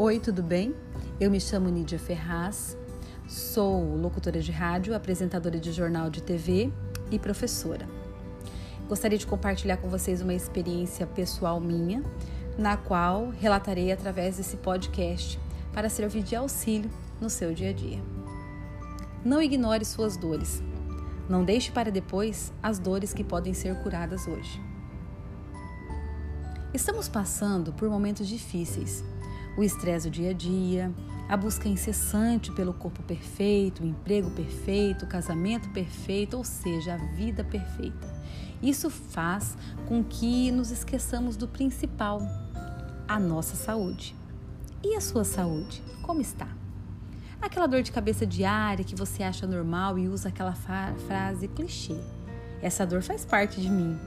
Oi, tudo bem? Eu me chamo Nídia Ferraz, sou locutora de rádio, apresentadora de jornal de TV e professora. Gostaria de compartilhar com vocês uma experiência pessoal minha, na qual relatarei através desse podcast para servir de auxílio no seu dia a dia. Não ignore suas dores. Não deixe para depois as dores que podem ser curadas hoje. Estamos passando por momentos difíceis. O estresse do dia a dia, a busca incessante pelo corpo perfeito, o emprego perfeito, o casamento perfeito, ou seja, a vida perfeita. Isso faz com que nos esqueçamos do principal, a nossa saúde. E a sua saúde? Como está? Aquela dor de cabeça diária que você acha normal e usa aquela frase clichê. Essa dor faz parte de mim.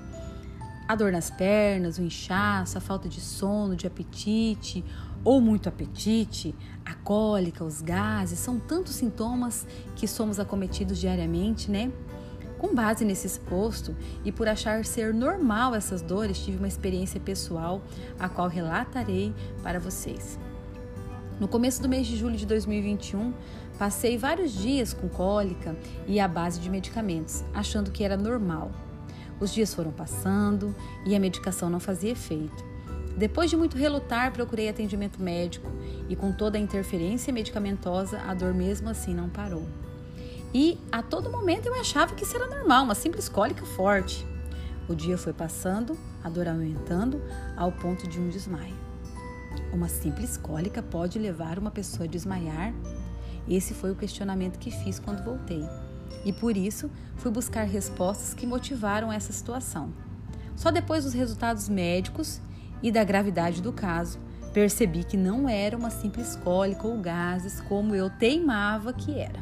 A dor nas pernas, o inchaço, a falta de sono, de apetite ou muito apetite, a cólica, os gases, são tantos sintomas que somos acometidos diariamente, né? Com base nesse exposto e por achar ser normal essas dores, tive uma experiência pessoal a qual relatarei para vocês. No começo do mês de julho de 2021, passei vários dias com cólica e à base de medicamentos, achando que era normal. Os dias foram passando e a medicação não fazia efeito. Depois de muito relutar, procurei atendimento médico e, com toda a interferência medicamentosa, a dor mesmo assim não parou. E a todo momento eu achava que isso era normal, uma simples cólica forte. O dia foi passando, a dor aumentando, ao ponto de um desmaio. Uma simples cólica pode levar uma pessoa a desmaiar? Esse foi o questionamento que fiz quando voltei. E por isso fui buscar respostas que motivaram essa situação. Só depois dos resultados médicos e da gravidade do caso, percebi que não era uma simples cólica ou gases como eu teimava que era.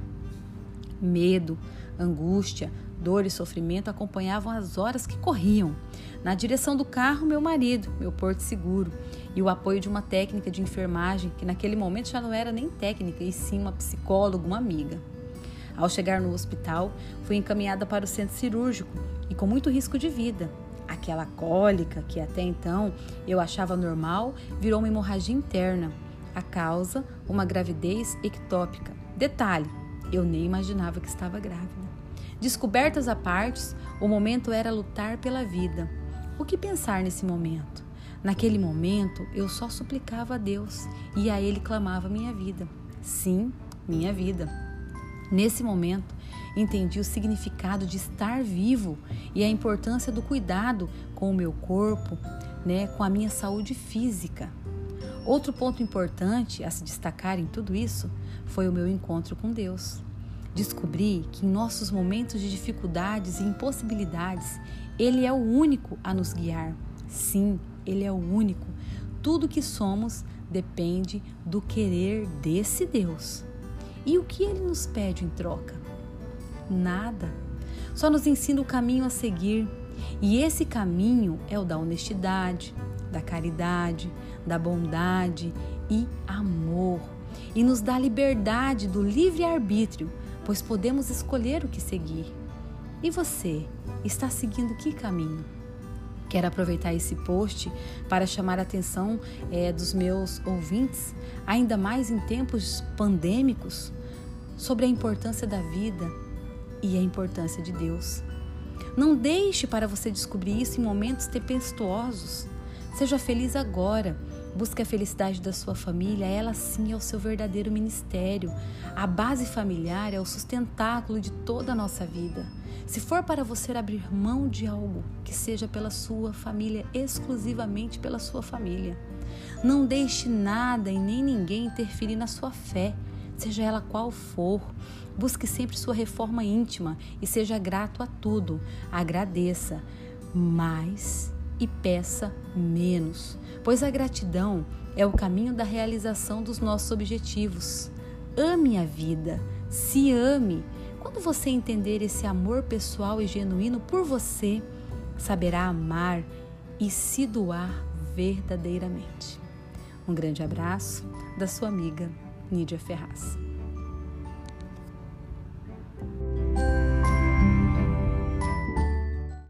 Medo, angústia, dor e sofrimento acompanhavam as horas que corriam. Na direção do carro, meu marido, meu porto seguro, e o apoio de uma técnica de enfermagem que naquele momento já não era nem técnica, e sim uma psicóloga, uma amiga. Ao chegar no hospital, fui encaminhada para o centro cirúrgico e com muito risco de vida. Aquela cólica, que até então eu achava normal, virou uma hemorragia interna. A causa, uma gravidez ectópica. Detalhe, eu nem imaginava que estava grávida. Descobertas à parte, o momento era lutar pela vida. O que pensar nesse momento? Naquele momento, eu só suplicava a Deus e a Ele clamava minha vida. Sim, minha vida. Nesse momento, entendi o significado de estar vivo e a importância do cuidado com o meu corpo, né, com a minha saúde física. Outro ponto importante a se destacar em tudo isso foi o meu encontro com Deus. Descobri que em nossos momentos de dificuldades e impossibilidades, Ele é o único a nos guiar. Sim, Ele é o único. Tudo que somos depende do querer desse Deus. E o que Ele nos pede em troca? Nada. Só nos ensina o caminho a seguir. E esse caminho é o da honestidade, da caridade, da bondade e amor. E nos dá liberdade do livre-arbítrio pois podemos escolher o que seguir. E você, está seguindo que caminho? Quero aproveitar esse post para chamar a atenção é, dos meus ouvintes, ainda mais em tempos pandêmicos, sobre a importância da vida e a importância de Deus. Não deixe para você descobrir isso em momentos tempestuosos. Seja feliz agora Busque a felicidade da sua família, ela sim é o seu verdadeiro ministério. A base familiar é o sustentáculo de toda a nossa vida. Se for para você abrir mão de algo, que seja pela sua família, exclusivamente pela sua família. Não deixe nada e nem ninguém interferir na sua fé, seja ela qual for. Busque sempre sua reforma íntima e seja grato a tudo. Agradeça, mas e peça menos, pois a gratidão é o caminho da realização dos nossos objetivos. Ame a vida, se ame. Quando você entender esse amor pessoal e genuíno por você, saberá amar e se doar verdadeiramente. Um grande abraço da sua amiga Nídia Ferraz.